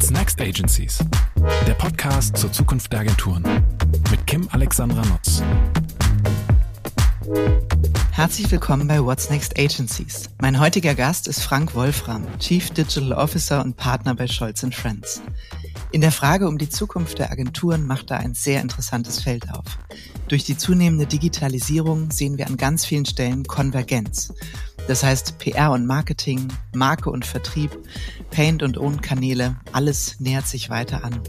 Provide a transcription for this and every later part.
What's Next Agencies? Der Podcast zur Zukunft der Agenturen mit Kim Alexandra Nutz. Herzlich willkommen bei What's Next Agencies. Mein heutiger Gast ist Frank Wolfram, Chief Digital Officer und Partner bei Scholz Friends. In der Frage um die Zukunft der Agenturen macht er ein sehr interessantes Feld auf. Durch die zunehmende Digitalisierung sehen wir an ganz vielen Stellen Konvergenz. Das heißt, PR und Marketing, Marke und Vertrieb, Paint und Own-Kanäle, alles nähert sich weiter an.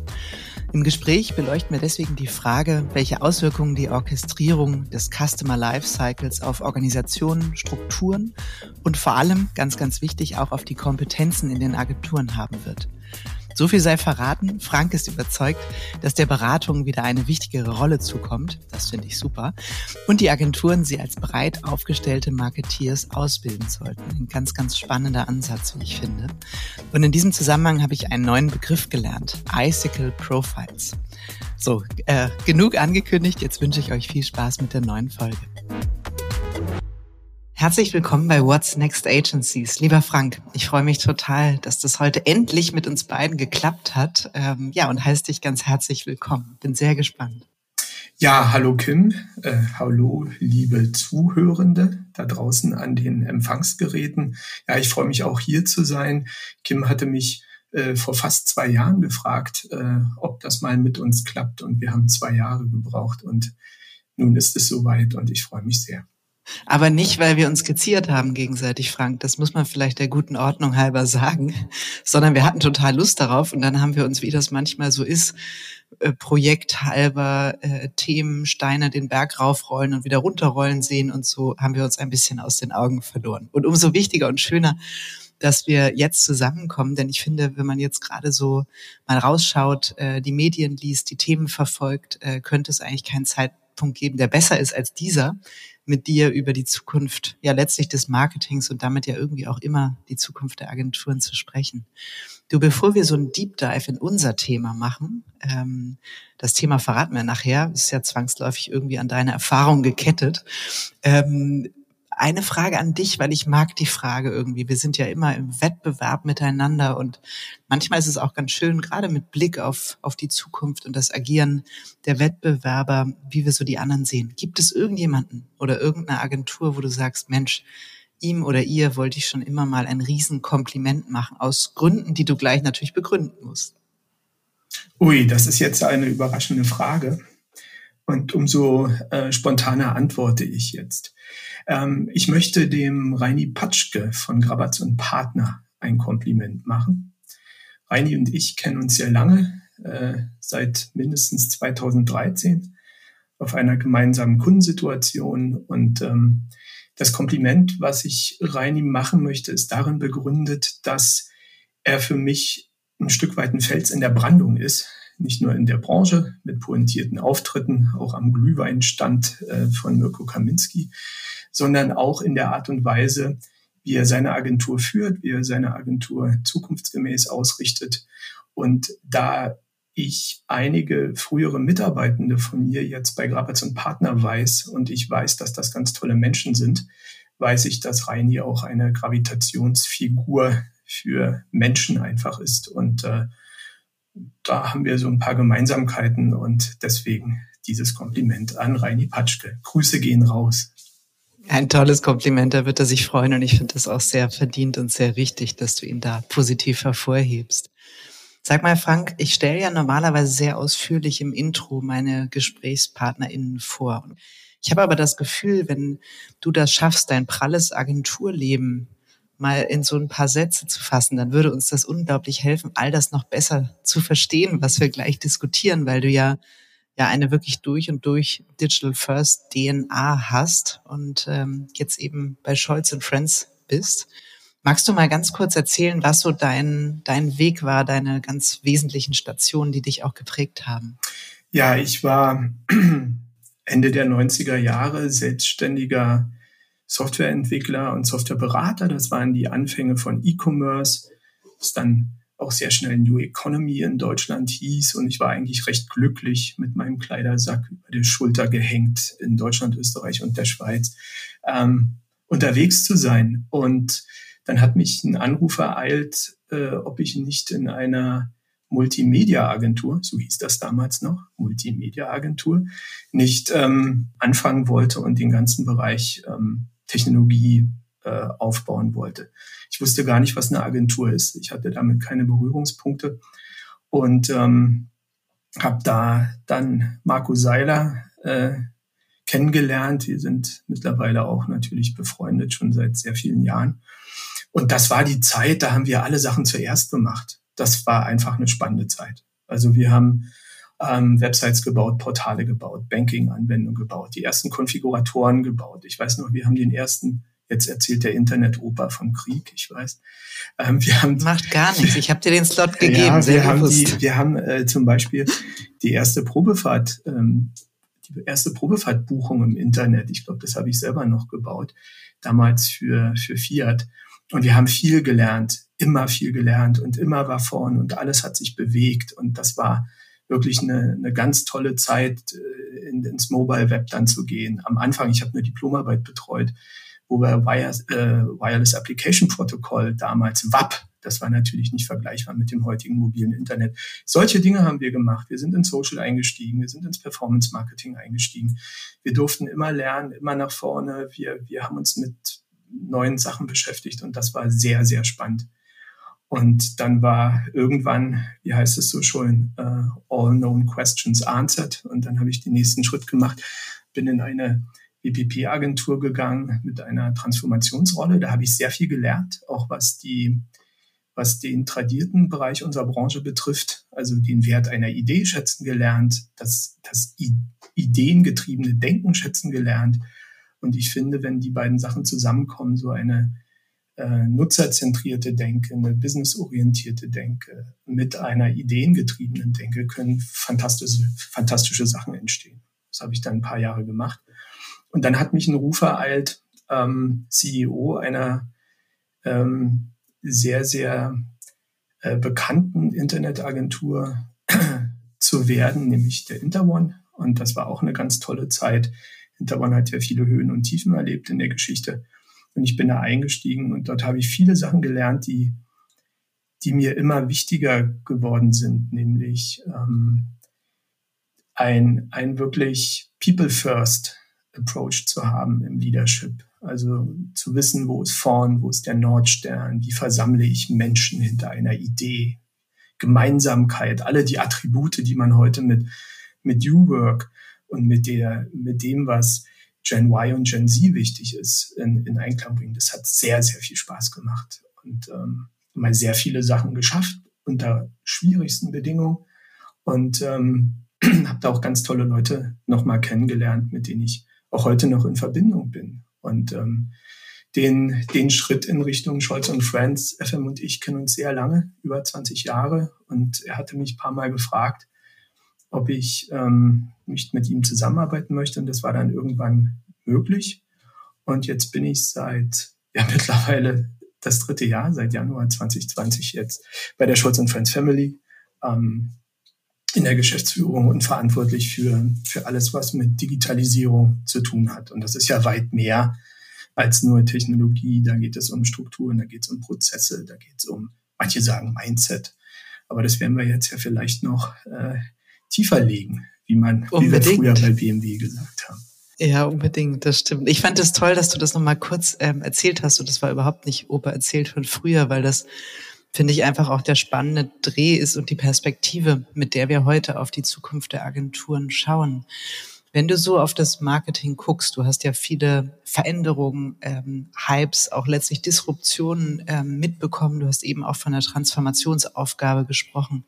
Im Gespräch beleuchten wir deswegen die Frage, welche Auswirkungen die Orchestrierung des Customer Lifecycles auf Organisationen, Strukturen und vor allem, ganz, ganz wichtig, auch auf die Kompetenzen in den Agenturen haben wird. So viel sei verraten. Frank ist überzeugt, dass der Beratung wieder eine wichtigere Rolle zukommt. Das finde ich super. Und die Agenturen sie als breit aufgestellte Marketeers ausbilden sollten. Ein ganz, ganz spannender Ansatz, wie ich finde. Und in diesem Zusammenhang habe ich einen neuen Begriff gelernt. Icicle Profiles. So, äh, genug angekündigt. Jetzt wünsche ich euch viel Spaß mit der neuen Folge. Herzlich willkommen bei What's Next Agencies. Lieber Frank, ich freue mich total, dass das heute endlich mit uns beiden geklappt hat. Ähm, ja, und heiße dich ganz herzlich willkommen. Bin sehr gespannt. Ja, hallo Kim, äh, hallo liebe Zuhörende da draußen an den Empfangsgeräten. Ja, ich freue mich auch hier zu sein. Kim hatte mich äh, vor fast zwei Jahren gefragt, äh, ob das mal mit uns klappt und wir haben zwei Jahre gebraucht und nun ist es soweit und ich freue mich sehr. Aber nicht, weil wir uns geziert haben gegenseitig, Frank. Das muss man vielleicht der guten Ordnung halber sagen, sondern wir hatten total Lust darauf und dann haben wir uns, wie das manchmal so ist, äh, projekthalber äh, Themen, Steine den Berg raufrollen und wieder runterrollen sehen und so haben wir uns ein bisschen aus den Augen verloren. Und umso wichtiger und schöner, dass wir jetzt zusammenkommen, denn ich finde, wenn man jetzt gerade so mal rausschaut, äh, die Medien liest, die Themen verfolgt, äh, könnte es eigentlich keinen Zeitpunkt geben, der besser ist als dieser, mit dir über die Zukunft, ja letztlich des Marketings und damit ja irgendwie auch immer die Zukunft der Agenturen zu sprechen. Du, bevor wir so ein Deep Dive in unser Thema machen, ähm, das Thema verraten wir nachher, ist ja zwangsläufig irgendwie an deine Erfahrung gekettet. Ähm, eine Frage an dich, weil ich mag die Frage irgendwie. Wir sind ja immer im Wettbewerb miteinander und manchmal ist es auch ganz schön, gerade mit Blick auf, auf die Zukunft und das Agieren der Wettbewerber, wie wir so die anderen sehen. Gibt es irgendjemanden oder irgendeine Agentur, wo du sagst, Mensch, ihm oder ihr wollte ich schon immer mal ein Riesenkompliment machen, aus Gründen, die du gleich natürlich begründen musst? Ui, das ist jetzt eine überraschende Frage. Und umso äh, spontaner antworte ich jetzt. Ähm, ich möchte dem Reini Patschke von Grabatz und Partner ein Kompliment machen. Reini und ich kennen uns sehr lange, äh, seit mindestens 2013 auf einer gemeinsamen Kundensituation. Und ähm, das Kompliment, was ich Reini machen möchte, ist darin begründet, dass er für mich ein Stück weit ein Fels in der Brandung ist. Nicht nur in der Branche mit pointierten Auftritten, auch am Glühweinstand äh, von Mirko Kaminski, sondern auch in der Art und Weise, wie er seine Agentur führt, wie er seine Agentur zukunftsgemäß ausrichtet. Und da ich einige frühere Mitarbeitende von mir jetzt bei Grabitz und Partner weiß und ich weiß, dass das ganz tolle Menschen sind, weiß ich, dass Reini auch eine Gravitationsfigur für Menschen einfach ist. Und äh, da haben wir so ein paar Gemeinsamkeiten und deswegen dieses Kompliment an Reini Patschke. Grüße gehen raus. Ein tolles Kompliment, da wird er sich freuen und ich finde das auch sehr verdient und sehr richtig, dass du ihn da positiv hervorhebst. Sag mal, Frank, ich stelle ja normalerweise sehr ausführlich im Intro meine GesprächspartnerInnen vor. Ich habe aber das Gefühl, wenn du das schaffst, dein pralles Agenturleben mal in so ein paar Sätze zu fassen, dann würde uns das unglaublich helfen, all das noch besser zu verstehen, was wir gleich diskutieren, weil du ja ja eine wirklich durch und durch Digital First DNA hast und ähm, jetzt eben bei Scholz und Friends bist. Magst du mal ganz kurz erzählen, was so dein, dein Weg war, deine ganz wesentlichen Stationen, die dich auch geprägt haben? Ja, ich war Ende der 90er Jahre selbstständiger Softwareentwickler und Softwareberater. Das waren die Anfänge von E-Commerce. Das dann auch sehr schnell New Economy in Deutschland hieß. Und ich war eigentlich recht glücklich mit meinem Kleidersack über die Schulter gehängt in Deutschland, Österreich und der Schweiz ähm, unterwegs zu sein. Und dann hat mich ein Anruf ereilt, äh, ob ich nicht in einer Multimedia-Agentur, so hieß das damals noch, Multimedia-Agentur, nicht ähm, anfangen wollte und den ganzen Bereich ähm, Technologie äh, aufbauen wollte. Ich wusste gar nicht, was eine Agentur ist. Ich hatte damit keine Berührungspunkte und ähm, habe da dann Marco Seiler äh, kennengelernt. Wir sind mittlerweile auch natürlich befreundet, schon seit sehr vielen Jahren. Und das war die Zeit, da haben wir alle Sachen zuerst gemacht. Das war einfach eine spannende Zeit. Also wir haben ähm, Websites gebaut, Portale gebaut, Banking-Anwendungen gebaut, die ersten Konfiguratoren gebaut. Ich weiß noch, wir haben den ersten Jetzt erzählt der Internet-Opa vom Krieg, ich weiß. Ähm, wir haben, Macht gar nichts. Ich habe dir den Slot gegeben. Ja, wir, haben die, wir haben äh, zum Beispiel die erste Probefahrt, ähm, die erste Probefahrtbuchung im Internet. Ich glaube, das habe ich selber noch gebaut, damals für, für Fiat. Und wir haben viel gelernt, immer viel gelernt und immer war vorn und alles hat sich bewegt. Und das war wirklich eine, eine ganz tolle Zeit, äh, in, ins Mobile Web dann zu gehen. Am Anfang, ich habe eine Diplomarbeit betreut, wo wir Wireless, äh, Wireless Application Protocol damals WAP, das war natürlich nicht vergleichbar mit dem heutigen mobilen Internet. Solche Dinge haben wir gemacht. Wir sind in Social eingestiegen, wir sind ins Performance Marketing eingestiegen. Wir durften immer lernen, immer nach vorne. Wir, wir haben uns mit neuen Sachen beschäftigt und das war sehr, sehr spannend. Und dann war irgendwann, wie heißt es so schön, uh, all known questions answered. Und dann habe ich den nächsten Schritt gemacht, bin in eine EPP-Agentur gegangen mit einer Transformationsrolle. Da habe ich sehr viel gelernt, auch was die was den tradierten Bereich unserer Branche betrifft, also den Wert einer Idee schätzen gelernt, das, das ideengetriebene Denken schätzen gelernt. Und ich finde, wenn die beiden Sachen zusammenkommen, so eine äh, nutzerzentrierte Denke, eine businessorientierte Denke mit einer ideengetriebenen Denke, können fantastische, fantastische Sachen entstehen. Das habe ich dann ein paar Jahre gemacht. Und dann hat mich ein Ruf ereilt, ähm, CEO einer ähm, sehr, sehr äh, bekannten Internetagentur zu werden, nämlich der Interone. Und das war auch eine ganz tolle Zeit. Interone hat ja viele Höhen und Tiefen erlebt in der Geschichte. Und ich bin da eingestiegen und dort habe ich viele Sachen gelernt, die, die mir immer wichtiger geworden sind, nämlich ähm, ein, ein wirklich People First Approach zu haben im Leadership. Also zu wissen, wo ist vorn, wo ist der Nordstern, wie versammle ich Menschen hinter einer Idee, Gemeinsamkeit, alle die Attribute, die man heute mit, mit U-Work und mit der, mit dem, was Gen Y und Gen Z wichtig ist, in, in Einklang bringen. Das hat sehr, sehr viel Spaß gemacht und ähm, mal sehr viele Sachen geschafft unter schwierigsten Bedingungen und ähm, habe da auch ganz tolle Leute nochmal kennengelernt, mit denen ich auch heute noch in Verbindung bin. Und ähm, den, den Schritt in Richtung Scholz und Friends, FM und ich kennen uns sehr lange, über 20 Jahre. Und er hatte mich ein paar Mal gefragt, ob ich ähm, nicht mit ihm zusammenarbeiten möchte. Und das war dann irgendwann möglich. Und jetzt bin ich seit ja mittlerweile das dritte Jahr, seit Januar 2020 jetzt bei der Scholz und Friends Family. Ähm, in der Geschäftsführung und verantwortlich für, für alles, was mit Digitalisierung zu tun hat. Und das ist ja weit mehr als nur Technologie. Da geht es um Strukturen, da geht es um Prozesse, da geht es um, manche sagen Mindset. Aber das werden wir jetzt ja vielleicht noch äh, tiefer legen, wie man, wie wir früher bei BMW gesagt haben. Ja, unbedingt, das stimmt. Ich fand es toll, dass du das nochmal kurz ähm, erzählt hast und das war überhaupt nicht Opa erzählt von früher, weil das finde ich einfach auch der spannende Dreh ist und die Perspektive, mit der wir heute auf die Zukunft der Agenturen schauen. Wenn du so auf das Marketing guckst, du hast ja viele Veränderungen, ähm, Hypes, auch letztlich Disruptionen ähm, mitbekommen. Du hast eben auch von der Transformationsaufgabe gesprochen.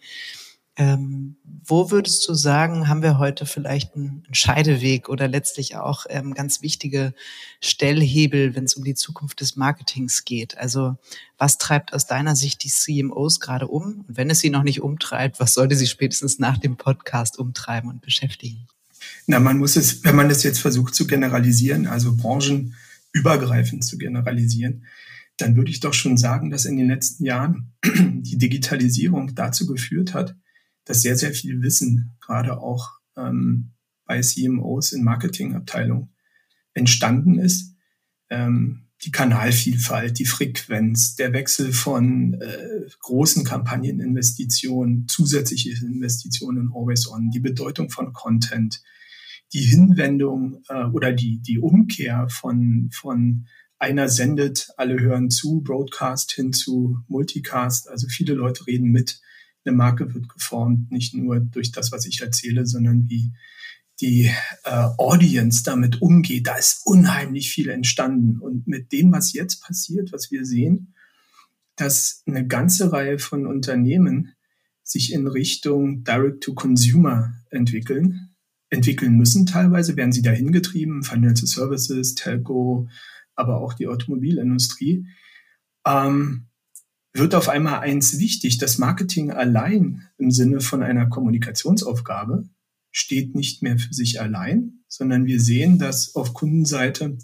Ähm, wo würdest du sagen, haben wir heute vielleicht einen Scheideweg oder letztlich auch ähm, ganz wichtige Stellhebel, wenn es um die Zukunft des Marketings geht? Also was treibt aus deiner Sicht die CMOs gerade um? Und wenn es sie noch nicht umtreibt, was sollte sie spätestens nach dem Podcast umtreiben und beschäftigen? Na, man muss es, wenn man das jetzt versucht zu generalisieren, also branchenübergreifend zu generalisieren, dann würde ich doch schon sagen, dass in den letzten Jahren die Digitalisierung dazu geführt hat, dass sehr, sehr viel Wissen, gerade auch ähm, bei CMOs in Marketingabteilungen, entstanden ist, ähm, die Kanalvielfalt, die Frequenz, der Wechsel von äh, großen Kampagneninvestitionen, zusätzliche Investitionen in Always On, die Bedeutung von Content, die Hinwendung äh, oder die, die Umkehr von, von einer sendet, alle hören zu, Broadcast hin zu Multicast. Also viele Leute reden mit. Eine Marke wird geformt, nicht nur durch das, was ich erzähle, sondern wie die äh, Audience damit umgeht. Da ist unheimlich viel entstanden. Und mit dem, was jetzt passiert, was wir sehen, dass eine ganze Reihe von Unternehmen sich in Richtung Direct-to-Consumer entwickeln, entwickeln müssen teilweise, werden sie dahin getrieben, Financial Services, Telco, aber auch die Automobilindustrie, ähm, wird auf einmal eins wichtig. Das Marketing allein im Sinne von einer Kommunikationsaufgabe steht nicht mehr für sich allein, sondern wir sehen, dass auf Kundenseite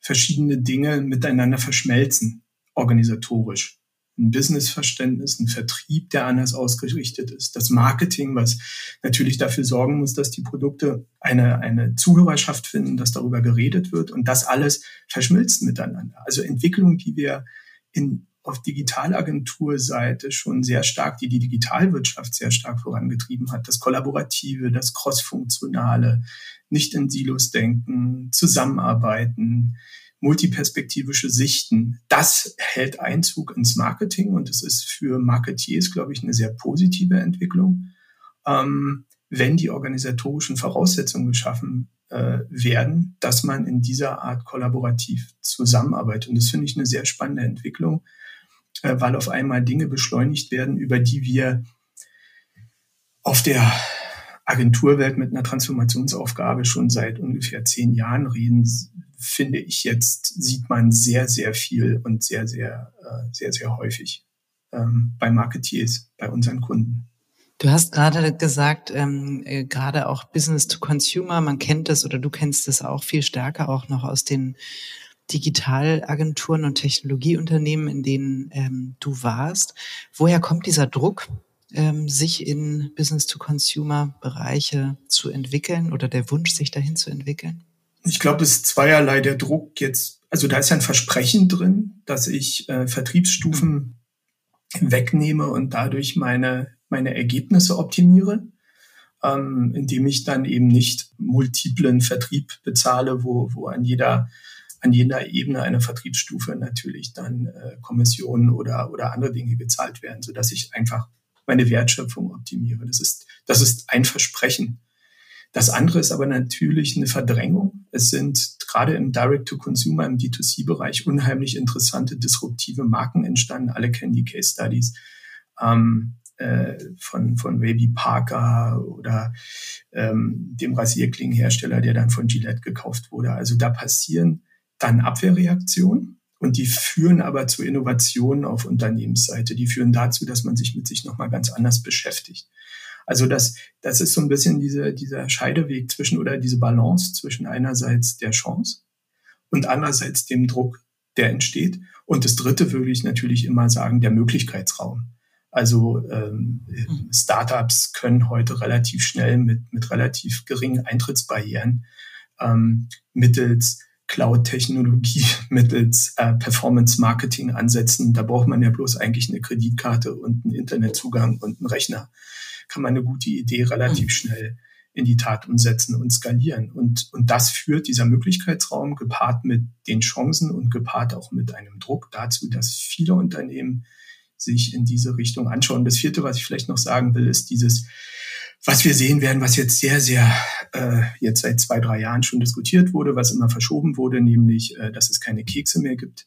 verschiedene Dinge miteinander verschmelzen, organisatorisch. Ein Businessverständnis, ein Vertrieb, der anders ausgerichtet ist, das Marketing, was natürlich dafür sorgen muss, dass die Produkte eine, eine Zuhörerschaft finden, dass darüber geredet wird und das alles verschmilzt miteinander. Also Entwicklung, die wir in auf Digitalagenturseite schon sehr stark, die die Digitalwirtschaft sehr stark vorangetrieben hat. Das Kollaborative, das Crossfunktionale, nicht in Silos denken, zusammenarbeiten, multiperspektivische Sichten. Das hält Einzug ins Marketing und es ist für Marketeers, glaube ich, eine sehr positive Entwicklung, ähm, wenn die organisatorischen Voraussetzungen geschaffen äh, werden, dass man in dieser Art kollaborativ zusammenarbeitet. Und das finde ich eine sehr spannende Entwicklung äh, weil auf einmal Dinge beschleunigt werden, über die wir auf der Agenturwelt mit einer Transformationsaufgabe schon seit ungefähr zehn Jahren reden, finde ich jetzt, sieht man sehr, sehr viel und sehr, sehr, äh, sehr, sehr häufig ähm, bei Marketeers, bei unseren Kunden. Du hast gerade gesagt, ähm, äh, gerade auch Business to Consumer, man kennt das oder du kennst es auch viel stärker auch noch aus den Digitalagenturen und Technologieunternehmen, in denen ähm, du warst. Woher kommt dieser Druck, ähm, sich in Business-to-Consumer-Bereiche zu entwickeln oder der Wunsch, sich dahin zu entwickeln? Ich glaube, es ist zweierlei der Druck jetzt. Also da ist ja ein Versprechen drin, dass ich äh, Vertriebsstufen wegnehme und dadurch meine, meine Ergebnisse optimiere, ähm, indem ich dann eben nicht multiplen Vertrieb bezahle, wo, wo an jeder an jeder Ebene einer Vertriebsstufe natürlich dann äh, Kommissionen oder, oder andere Dinge gezahlt werden, so dass ich einfach meine Wertschöpfung optimiere. Das ist, das ist ein Versprechen. Das andere ist aber natürlich eine Verdrängung. Es sind gerade im Direct-to-Consumer, im D2C-Bereich unheimlich interessante, disruptive Marken entstanden. Alle kennen die Case Studies ähm, äh, von, von Baby Parker oder ähm, dem Rasierklingenhersteller, der dann von Gillette gekauft wurde. Also da passieren dann Abwehrreaktionen. Und die führen aber zu Innovationen auf Unternehmensseite. Die führen dazu, dass man sich mit sich nochmal ganz anders beschäftigt. Also das, das ist so ein bisschen diese, dieser Scheideweg zwischen oder diese Balance zwischen einerseits der Chance und andererseits dem Druck, der entsteht. Und das Dritte würde ich natürlich immer sagen, der Möglichkeitsraum. Also ähm. Startups können heute relativ schnell mit, mit relativ geringen Eintrittsbarrieren ähm, mittels Cloud-Technologie mittels äh, Performance-Marketing ansetzen. Da braucht man ja bloß eigentlich eine Kreditkarte und einen Internetzugang und einen Rechner. Kann man eine gute Idee relativ mhm. schnell in die Tat umsetzen und skalieren. Und, und das führt dieser Möglichkeitsraum gepaart mit den Chancen und gepaart auch mit einem Druck dazu, dass viele Unternehmen sich in diese Richtung anschauen. Das vierte, was ich vielleicht noch sagen will, ist dieses, was wir sehen werden, was jetzt sehr, sehr äh, jetzt seit zwei, drei Jahren schon diskutiert wurde, was immer verschoben wurde, nämlich, äh, dass es keine Kekse mehr gibt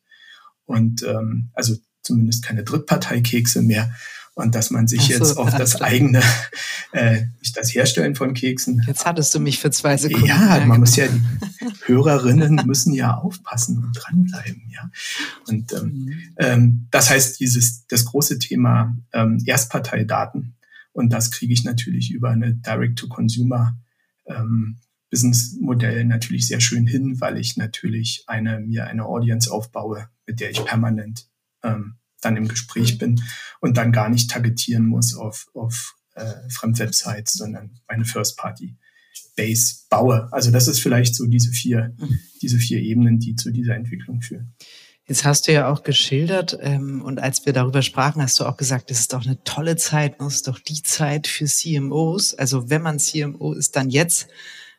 und ähm, also zumindest keine Drittparteikekse mehr und dass man sich so, jetzt auf das eigene, äh, nicht das Herstellen von Keksen. Jetzt hattest du mich für zwei Sekunden. Ja, man muss ja, die Hörerinnen müssen ja aufpassen und dranbleiben, ja. Und ähm, mhm. ähm, das heißt, dieses das große Thema ähm, Erstparteidaten und das kriege ich natürlich über eine Direct-to-Consumer ähm, Business-Modell natürlich sehr schön hin, weil ich natürlich eine, mir eine Audience aufbaue, mit der ich permanent ähm, dann im Gespräch bin und dann gar nicht targetieren muss auf, auf äh, Fremdwebsites, sondern meine First-Party-Base baue. Also das ist vielleicht so diese vier, mhm. diese vier Ebenen, die zu dieser Entwicklung führen. Jetzt hast du ja auch geschildert ähm, und als wir darüber sprachen, hast du auch gesagt, das ist doch eine tolle Zeit, das ist doch die Zeit für CMOs. Also wenn man CMO ist, dann jetzt,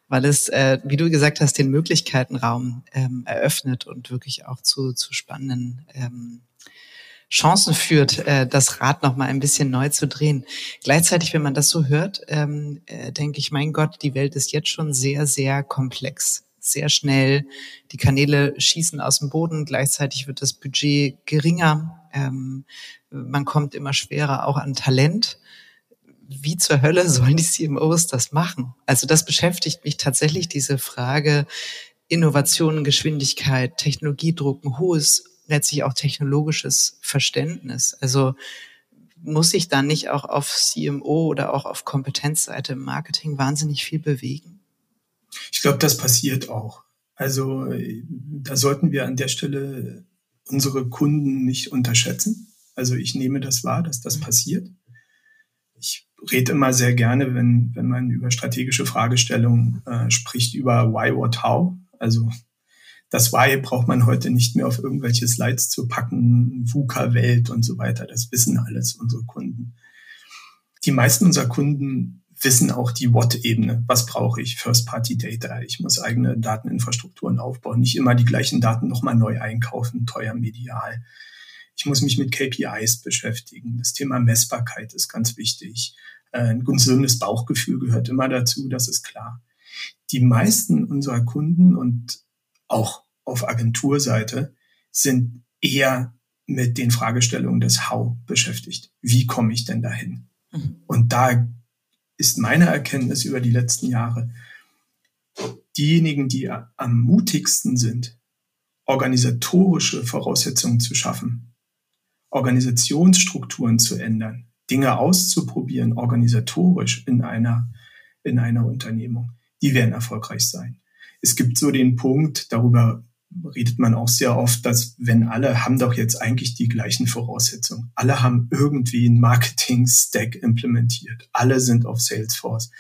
weil es, äh, wie du gesagt hast, den Möglichkeitenraum ähm, eröffnet und wirklich auch zu, zu spannenden ähm, Chancen führt, äh, das Rad noch mal ein bisschen neu zu drehen. Gleichzeitig, wenn man das so hört, ähm, äh, denke ich, mein Gott, die Welt ist jetzt schon sehr, sehr komplex sehr schnell. Die Kanäle schießen aus dem Boden. Gleichzeitig wird das Budget geringer. Ähm, man kommt immer schwerer auch an Talent. Wie zur Hölle sollen die CMOs das machen? Also das beschäftigt mich tatsächlich, diese Frage Innovation, Geschwindigkeit, Technologiedruck, ein hohes, letztlich auch technologisches Verständnis. Also muss sich da nicht auch auf CMO oder auch auf Kompetenzseite im Marketing wahnsinnig viel bewegen? Ich glaube, das passiert auch. Also da sollten wir an der Stelle unsere Kunden nicht unterschätzen. Also ich nehme das wahr, dass das passiert. Ich rede immer sehr gerne, wenn, wenn man über strategische Fragestellungen äh, spricht, über Why, What, How. Also das Why braucht man heute nicht mehr auf irgendwelche Slides zu packen, VUCA-Welt und so weiter. Das wissen alles unsere Kunden. Die meisten unserer Kunden wissen auch die What-Ebene. Was brauche ich? First-Party-Data. Ich muss eigene Dateninfrastrukturen aufbauen. Nicht immer die gleichen Daten nochmal neu einkaufen, teuer medial. Ich muss mich mit KPIs beschäftigen. Das Thema Messbarkeit ist ganz wichtig. Äh, ein gesundes Bauchgefühl gehört immer dazu, das ist klar. Die meisten unserer Kunden und auch auf Agenturseite sind eher mit den Fragestellungen des How beschäftigt. Wie komme ich denn dahin? Mhm. Und da ist meine Erkenntnis über die letzten Jahre, diejenigen, die am mutigsten sind, organisatorische Voraussetzungen zu schaffen, Organisationsstrukturen zu ändern, Dinge auszuprobieren, organisatorisch in einer, in einer Unternehmung, die werden erfolgreich sein. Es gibt so den Punkt, darüber redet man auch sehr oft, dass wenn alle haben doch jetzt eigentlich die gleichen Voraussetzungen. Alle haben irgendwie einen Marketing-Stack implementiert. Alle sind auf Salesforce.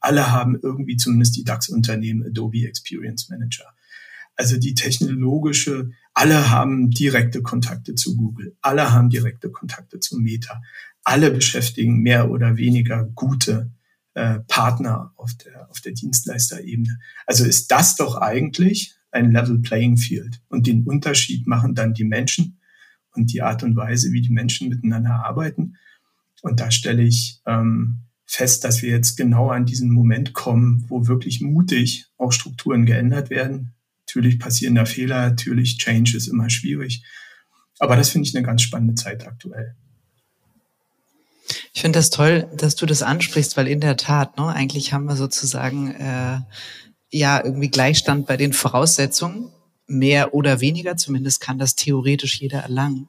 Alle haben irgendwie zumindest die DAX-Unternehmen Adobe Experience Manager. Also die technologische, alle haben direkte Kontakte zu Google. Alle haben direkte Kontakte zu Meta. Alle beschäftigen mehr oder weniger gute äh, Partner auf der, auf der Dienstleisterebene. Also ist das doch eigentlich ein Level Playing Field. Und den Unterschied machen dann die Menschen und die Art und Weise, wie die Menschen miteinander arbeiten. Und da stelle ich ähm, fest, dass wir jetzt genau an diesen Moment kommen, wo wirklich mutig auch Strukturen geändert werden. Natürlich passieren da Fehler, natürlich Change ist immer schwierig. Aber das finde ich eine ganz spannende Zeit aktuell. Ich finde das toll, dass du das ansprichst, weil in der Tat, ne, eigentlich haben wir sozusagen äh, ja irgendwie Gleichstand bei den Voraussetzungen, mehr oder weniger, zumindest kann das theoretisch jeder erlangen.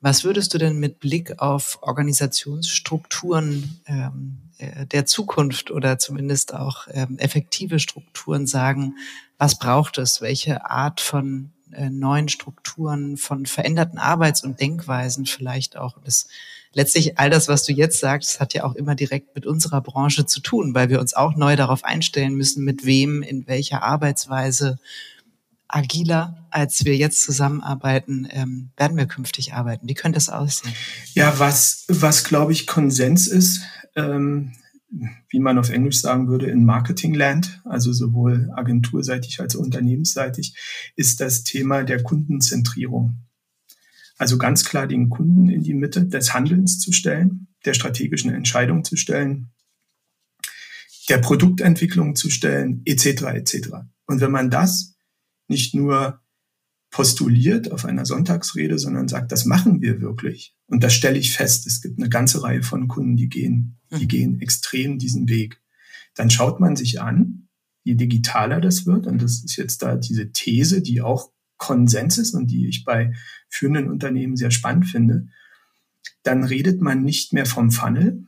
Was würdest du denn mit Blick auf Organisationsstrukturen ähm, äh, der Zukunft oder zumindest auch ähm, effektive Strukturen sagen, was braucht es? Welche Art von äh, neuen Strukturen, von veränderten Arbeits- und Denkweisen vielleicht auch? Das letztlich all das, was du jetzt sagst, hat ja auch immer direkt mit unserer Branche zu tun, weil wir uns auch neu darauf einstellen müssen, mit wem, in welcher Arbeitsweise agiler, als wir jetzt zusammenarbeiten, ähm, werden wir künftig arbeiten. Wie könnte das aussehen? Ja, was, was glaube ich Konsens ist, ähm, wie man auf Englisch sagen würde, in Marketingland, also sowohl agenturseitig als auch unternehmensseitig, ist das Thema der Kundenzentrierung. Also ganz klar den Kunden in die Mitte des Handelns zu stellen, der strategischen Entscheidung zu stellen, der Produktentwicklung zu stellen, etc. etc. Und wenn man das nicht nur postuliert auf einer Sonntagsrede, sondern sagt, das machen wir wirklich. Und das stelle ich fest. Es gibt eine ganze Reihe von Kunden, die gehen, die mhm. gehen extrem diesen Weg. Dann schaut man sich an, je digitaler das wird, und das ist jetzt da diese These, die auch Konsens ist und die ich bei führenden Unternehmen sehr spannend finde, dann redet man nicht mehr vom Funnel.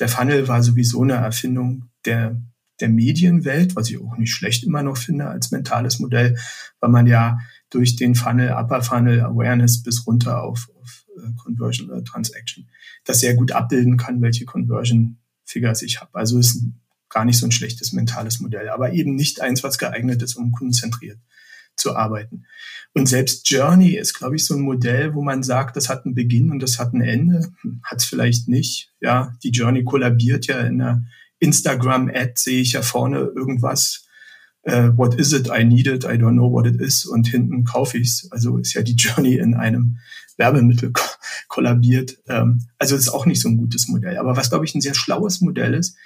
Der Funnel war sowieso eine Erfindung der, der Medienwelt, was ich auch nicht schlecht immer noch finde als mentales Modell, weil man ja durch den Funnel, Upper Funnel, Awareness bis runter auf, auf äh, Conversion oder Transaction das sehr gut abbilden kann, welche Conversion Figures ich habe. Also ist gar nicht so ein schlechtes mentales Modell, aber eben nicht eins, was geeignet ist, um kundenzentriert zu arbeiten. Und selbst Journey ist, glaube ich, so ein Modell, wo man sagt, das hat einen Beginn und das hat ein Ende. Hat es vielleicht nicht. Ja, die Journey kollabiert ja in der Instagram-Ad, sehe ich ja vorne irgendwas. Uh, what is it? I need it. I don't know what it is. Und hinten kaufe ich's. Also ist ja die Journey in einem Werbemittel ko kollabiert. Ähm, also ist auch nicht so ein gutes Modell. Aber was, glaube ich, ein sehr schlaues Modell ist,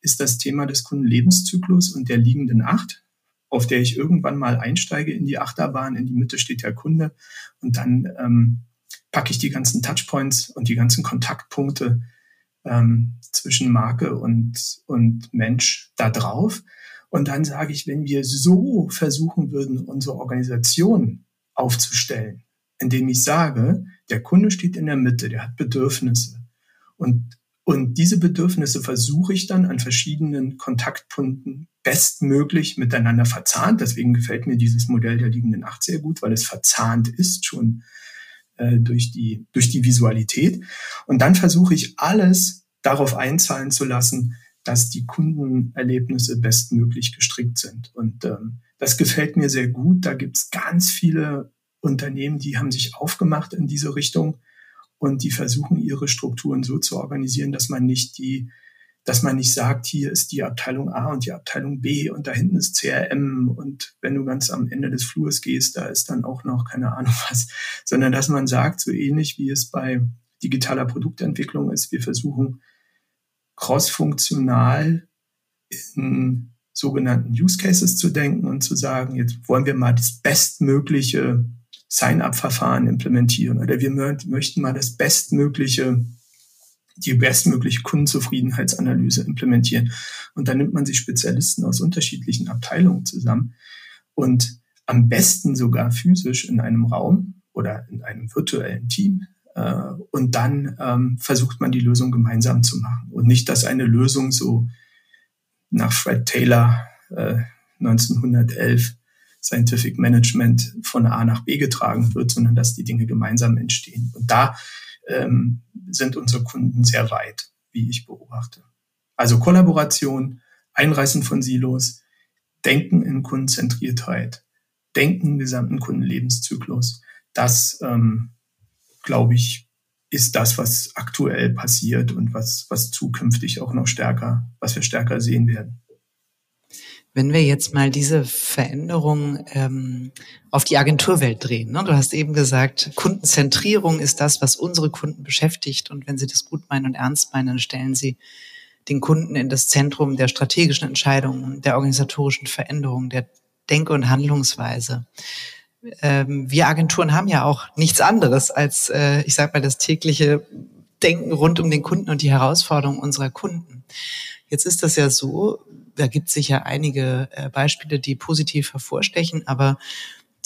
ist das Thema des Kundenlebenszyklus und der liegenden Acht auf der ich irgendwann mal einsteige in die Achterbahn. In die Mitte steht der Kunde und dann ähm, packe ich die ganzen Touchpoints und die ganzen Kontaktpunkte ähm, zwischen Marke und, und Mensch da drauf. Und dann sage ich, wenn wir so versuchen würden, unsere Organisation aufzustellen, indem ich sage, der Kunde steht in der Mitte, der hat Bedürfnisse. Und, und diese Bedürfnisse versuche ich dann an verschiedenen Kontaktpunkten bestmöglich miteinander verzahnt. Deswegen gefällt mir dieses Modell der liegenden Acht sehr gut, weil es verzahnt ist schon äh, durch, die, durch die Visualität. Und dann versuche ich alles darauf einzahlen zu lassen, dass die Kundenerlebnisse bestmöglich gestrickt sind. Und ähm, das gefällt mir sehr gut. Da gibt es ganz viele Unternehmen, die haben sich aufgemacht in diese Richtung und die versuchen ihre Strukturen so zu organisieren, dass man nicht die dass man nicht sagt, hier ist die Abteilung A und die Abteilung B und da hinten ist CRM und wenn du ganz am Ende des Flurs gehst, da ist dann auch noch keine Ahnung was, sondern dass man sagt, so ähnlich wie es bei digitaler Produktentwicklung ist, wir versuchen crossfunktional in sogenannten Use Cases zu denken und zu sagen, jetzt wollen wir mal das bestmögliche Sign-up-Verfahren implementieren oder wir möchten mal das bestmögliche die bestmögliche Kundenzufriedenheitsanalyse implementieren. Und dann nimmt man sich Spezialisten aus unterschiedlichen Abteilungen zusammen und am besten sogar physisch in einem Raum oder in einem virtuellen Team. Äh, und dann ähm, versucht man die Lösung gemeinsam zu machen. Und nicht, dass eine Lösung so nach Fred Taylor äh, 1911 Scientific Management von A nach B getragen wird, sondern dass die Dinge gemeinsam entstehen. Und da ähm, sind unsere Kunden sehr weit, wie ich beobachte. Also Kollaboration, Einreißen von Silos, Denken in Kundenzentriertheit, Denken im gesamten Kundenlebenszyklus. Das, ähm, glaube ich, ist das, was aktuell passiert und was, was zukünftig auch noch stärker, was wir stärker sehen werden. Wenn wir jetzt mal diese Veränderung ähm, auf die Agenturwelt drehen, ne? du hast eben gesagt, Kundenzentrierung ist das, was unsere Kunden beschäftigt. Und wenn sie das gut meinen und ernst meinen, dann stellen sie den Kunden in das Zentrum der strategischen Entscheidungen, der organisatorischen Veränderung, der Denk- und Handlungsweise. Ähm, wir Agenturen haben ja auch nichts anderes als, äh, ich sag mal, das tägliche Denken rund um den Kunden und die Herausforderungen unserer Kunden. Jetzt ist das ja so, da gibt es sicher einige äh, Beispiele, die positiv hervorstechen, aber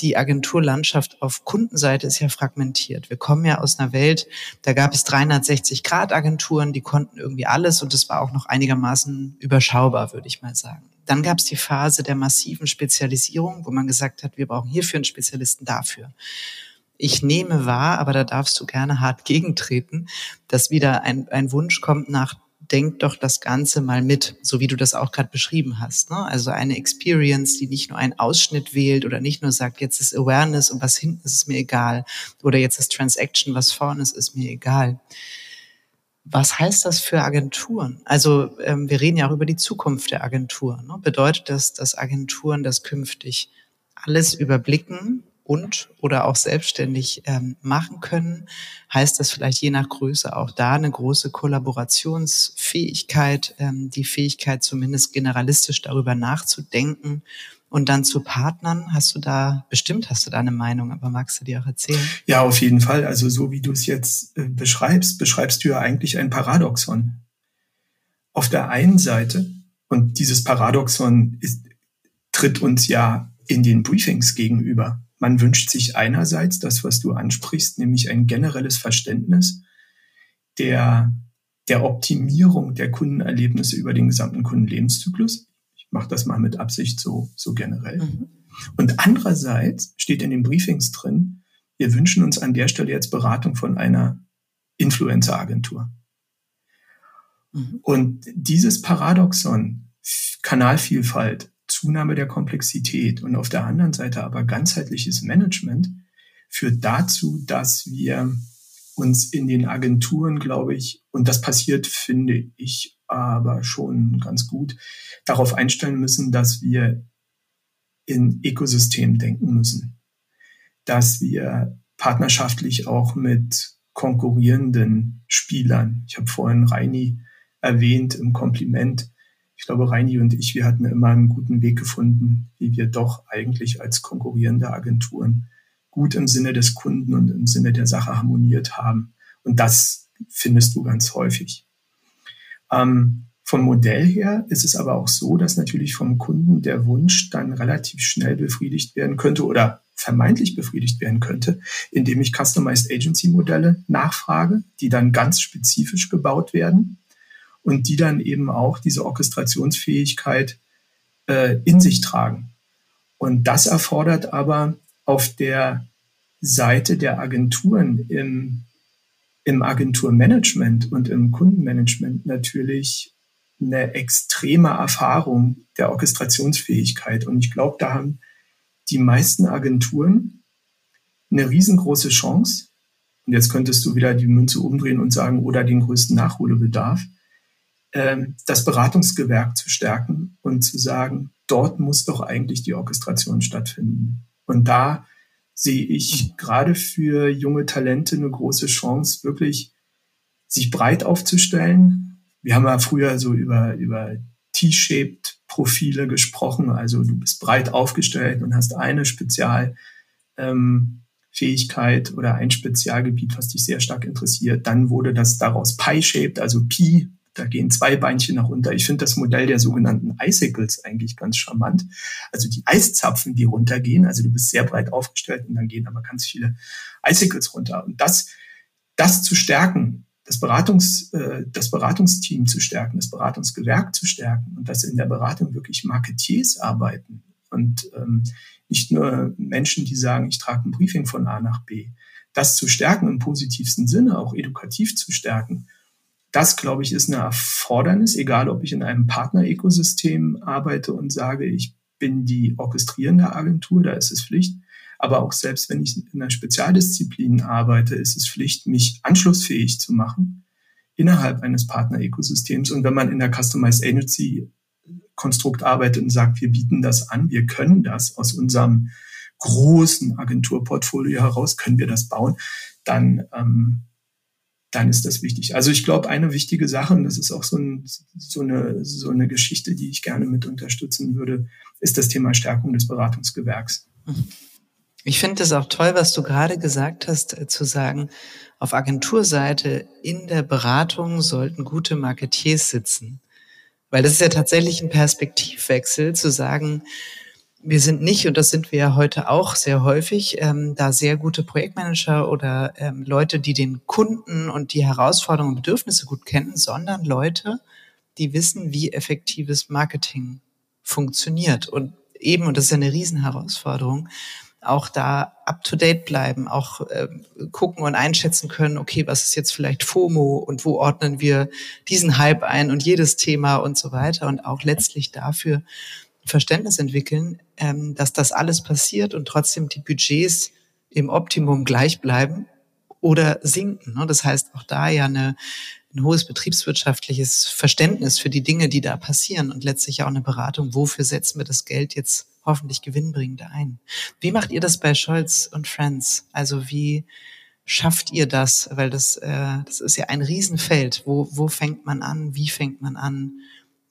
die Agenturlandschaft auf Kundenseite ist ja fragmentiert. Wir kommen ja aus einer Welt, da gab es 360-Grad-Agenturen, die konnten irgendwie alles und es war auch noch einigermaßen überschaubar, würde ich mal sagen. Dann gab es die Phase der massiven Spezialisierung, wo man gesagt hat, wir brauchen hierfür einen Spezialisten dafür. Ich nehme wahr, aber da darfst du gerne hart gegentreten, dass wieder ein, ein Wunsch kommt nach denk doch das Ganze mal mit, so wie du das auch gerade beschrieben hast. Ne? Also eine Experience, die nicht nur einen Ausschnitt wählt oder nicht nur sagt, jetzt ist Awareness und was hinten ist, ist mir egal. Oder jetzt ist Transaction, was vorne ist, ist mir egal. Was heißt das für Agenturen? Also ähm, wir reden ja auch über die Zukunft der Agenturen. Ne? Bedeutet das, dass Agenturen das künftig alles überblicken, und oder auch selbstständig ähm, machen können, heißt das vielleicht je nach Größe auch da eine große Kollaborationsfähigkeit, ähm, die Fähigkeit zumindest generalistisch darüber nachzudenken und dann zu Partnern. Hast du da, bestimmt hast du da eine Meinung, aber magst du dir auch erzählen? Ja, auf jeden Fall. Also so wie du es jetzt äh, beschreibst, beschreibst du ja eigentlich ein Paradoxon. Auf der einen Seite, und dieses Paradoxon ist, tritt uns ja in den Briefings gegenüber. Man wünscht sich einerseits das, was du ansprichst, nämlich ein generelles Verständnis der, der Optimierung der Kundenerlebnisse über den gesamten Kundenlebenszyklus. Ich mache das mal mit Absicht so, so generell. Mhm. Und andererseits steht in den Briefings drin, wir wünschen uns an der Stelle jetzt Beratung von einer Influencer-Agentur. Mhm. Und dieses Paradoxon, Kanalvielfalt, Zunahme der Komplexität und auf der anderen Seite aber ganzheitliches Management führt dazu, dass wir uns in den Agenturen, glaube ich, und das passiert, finde ich, aber schon ganz gut, darauf einstellen müssen, dass wir in Ökosystem denken müssen, dass wir partnerschaftlich auch mit konkurrierenden Spielern, ich habe vorhin Reini erwähnt im Kompliment, ich glaube, Reini und ich, wir hatten immer einen guten Weg gefunden, wie wir doch eigentlich als konkurrierende Agenturen gut im Sinne des Kunden und im Sinne der Sache harmoniert haben. Und das findest du ganz häufig. Ähm, vom Modell her ist es aber auch so, dass natürlich vom Kunden der Wunsch dann relativ schnell befriedigt werden könnte oder vermeintlich befriedigt werden könnte, indem ich Customized Agency Modelle nachfrage, die dann ganz spezifisch gebaut werden und die dann eben auch diese Orchestrationsfähigkeit äh, in sich tragen. Und das erfordert aber auf der Seite der Agenturen im, im Agenturmanagement und im Kundenmanagement natürlich eine extreme Erfahrung der Orchestrationsfähigkeit. Und ich glaube, da haben die meisten Agenturen eine riesengroße Chance. Und jetzt könntest du wieder die Münze umdrehen und sagen, oder den größten Nachholbedarf, das Beratungsgewerk zu stärken und zu sagen, dort muss doch eigentlich die Orchestration stattfinden. Und da sehe ich gerade für junge Talente eine große Chance, wirklich sich breit aufzustellen. Wir haben ja früher so über, über T-shaped Profile gesprochen. Also du bist breit aufgestellt und hast eine Spezialfähigkeit ähm, oder ein Spezialgebiet, was dich sehr stark interessiert. Dann wurde das daraus Pie-shaped, also Pi da gehen zwei Beinchen nach unter. Ich finde das Modell der sogenannten Icicles eigentlich ganz charmant. Also die Eiszapfen, die runtergehen. Also du bist sehr breit aufgestellt und dann gehen aber ganz viele Icicles runter. Und das, das zu stärken, das, Beratungs, äh, das Beratungsteam zu stärken, das Beratungsgewerk zu stärken und dass in der Beratung wirklich Marketiers arbeiten und ähm, nicht nur Menschen, die sagen, ich trage ein Briefing von A nach B. Das zu stärken im positivsten Sinne, auch edukativ zu stärken das, glaube ich, ist eine Erfordernis, egal ob ich in einem Partner-Ökosystem arbeite und sage, ich bin die orchestrierende Agentur, da ist es Pflicht. Aber auch selbst wenn ich in einer Spezialdisziplin arbeite, ist es Pflicht, mich anschlussfähig zu machen innerhalb eines Partner-Ökosystems. Und wenn man in der Customized Agency Konstrukt arbeitet und sagt, wir bieten das an, wir können das aus unserem großen Agenturportfolio heraus, können wir das bauen, dann ähm, dann ist das wichtig. Also ich glaube, eine wichtige Sache, und das ist auch so, ein, so, eine, so eine Geschichte, die ich gerne mit unterstützen würde, ist das Thema Stärkung des Beratungsgewerks. Ich finde es auch toll, was du gerade gesagt hast, äh, zu sagen, auf Agenturseite in der Beratung sollten gute Marketiers sitzen. Weil das ist ja tatsächlich ein Perspektivwechsel, zu sagen, wir sind nicht, und das sind wir ja heute auch sehr häufig, ähm, da sehr gute Projektmanager oder ähm, Leute, die den Kunden und die Herausforderungen und Bedürfnisse gut kennen, sondern Leute, die wissen, wie effektives Marketing funktioniert. Und eben, und das ist ja eine Riesenherausforderung, auch da up-to-date bleiben, auch äh, gucken und einschätzen können, okay, was ist jetzt vielleicht FOMO und wo ordnen wir diesen Hype ein und jedes Thema und so weiter und auch letztlich dafür Verständnis entwickeln, ähm, dass das alles passiert und trotzdem die Budgets im Optimum gleich bleiben oder sinken. Ne? Das heißt, auch da ja eine, ein hohes betriebswirtschaftliches Verständnis für die Dinge, die da passieren und letztlich auch eine Beratung, wofür setzen wir das Geld jetzt hoffentlich gewinnbringend ein. Wie macht ihr das bei Scholz und Friends? Also wie schafft ihr das? Weil das, äh, das ist ja ein Riesenfeld. Wo, wo fängt man an? Wie fängt man an?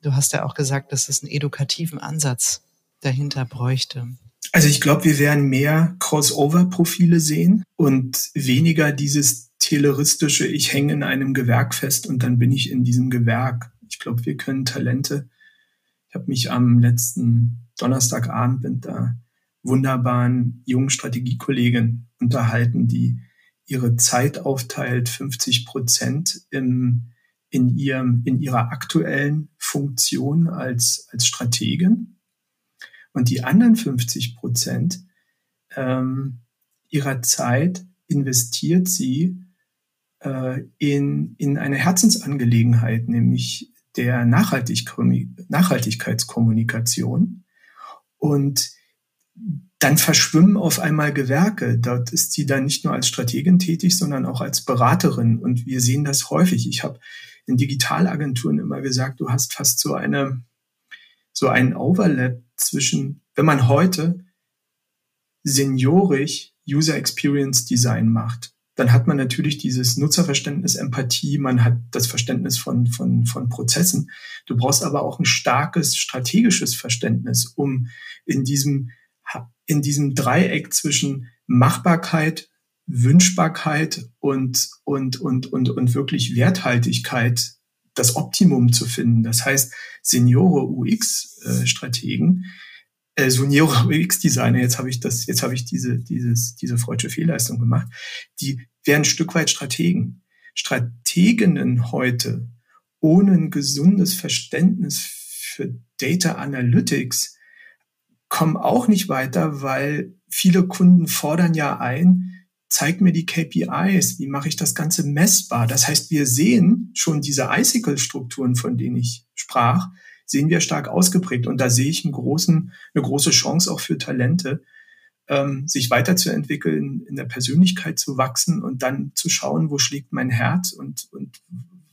Du hast ja auch gesagt, dass es einen edukativen Ansatz dahinter bräuchte. Also ich glaube, wir werden mehr Crossover-Profile sehen und weniger dieses teleristische, ich hänge in einem Gewerk fest und dann bin ich in diesem Gewerk. Ich glaube, wir können Talente. Ich habe mich am letzten Donnerstagabend mit der wunderbaren jungen Strategiekollegin unterhalten, die ihre Zeit aufteilt, 50 Prozent im in, ihrem, in ihrer aktuellen Funktion als, als Strategen. Und die anderen 50 Prozent ähm, ihrer Zeit investiert sie äh, in, in eine Herzensangelegenheit, nämlich der Nachhaltig Nachhaltigkeitskommunikation. Und dann verschwimmen auf einmal Gewerke. Dort ist sie dann nicht nur als Strategin tätig, sondern auch als Beraterin. Und wir sehen das häufig. Ich habe in Digitalagenturen immer gesagt, du hast fast so eine, so einen Overlap zwischen, wenn man heute seniorisch User Experience Design macht, dann hat man natürlich dieses Nutzerverständnis, Empathie, man hat das Verständnis von, von, von Prozessen. Du brauchst aber auch ein starkes strategisches Verständnis, um in diesem, in diesem Dreieck zwischen Machbarkeit, Wünschbarkeit und, und, und, und, und wirklich Werthaltigkeit das Optimum zu finden. Das heißt, Seniore UX-Strategen, äh, Seniore UX-Designer, jetzt habe ich das, jetzt habe ich diese, dieses, diese freudsche Fehlleistung gemacht, die wären ein Stück weit Strategen. Strateginnen heute ohne ein gesundes Verständnis für Data Analytics kommen auch nicht weiter, weil viele Kunden fordern ja ein, zeig mir die KPIs, wie mache ich das Ganze messbar. Das heißt, wir sehen schon diese Icicle-Strukturen, von denen ich sprach, sehen wir stark ausgeprägt. Und da sehe ich einen großen, eine große Chance auch für Talente, ähm, sich weiterzuentwickeln, in der Persönlichkeit zu wachsen und dann zu schauen, wo schlägt mein Herz und, und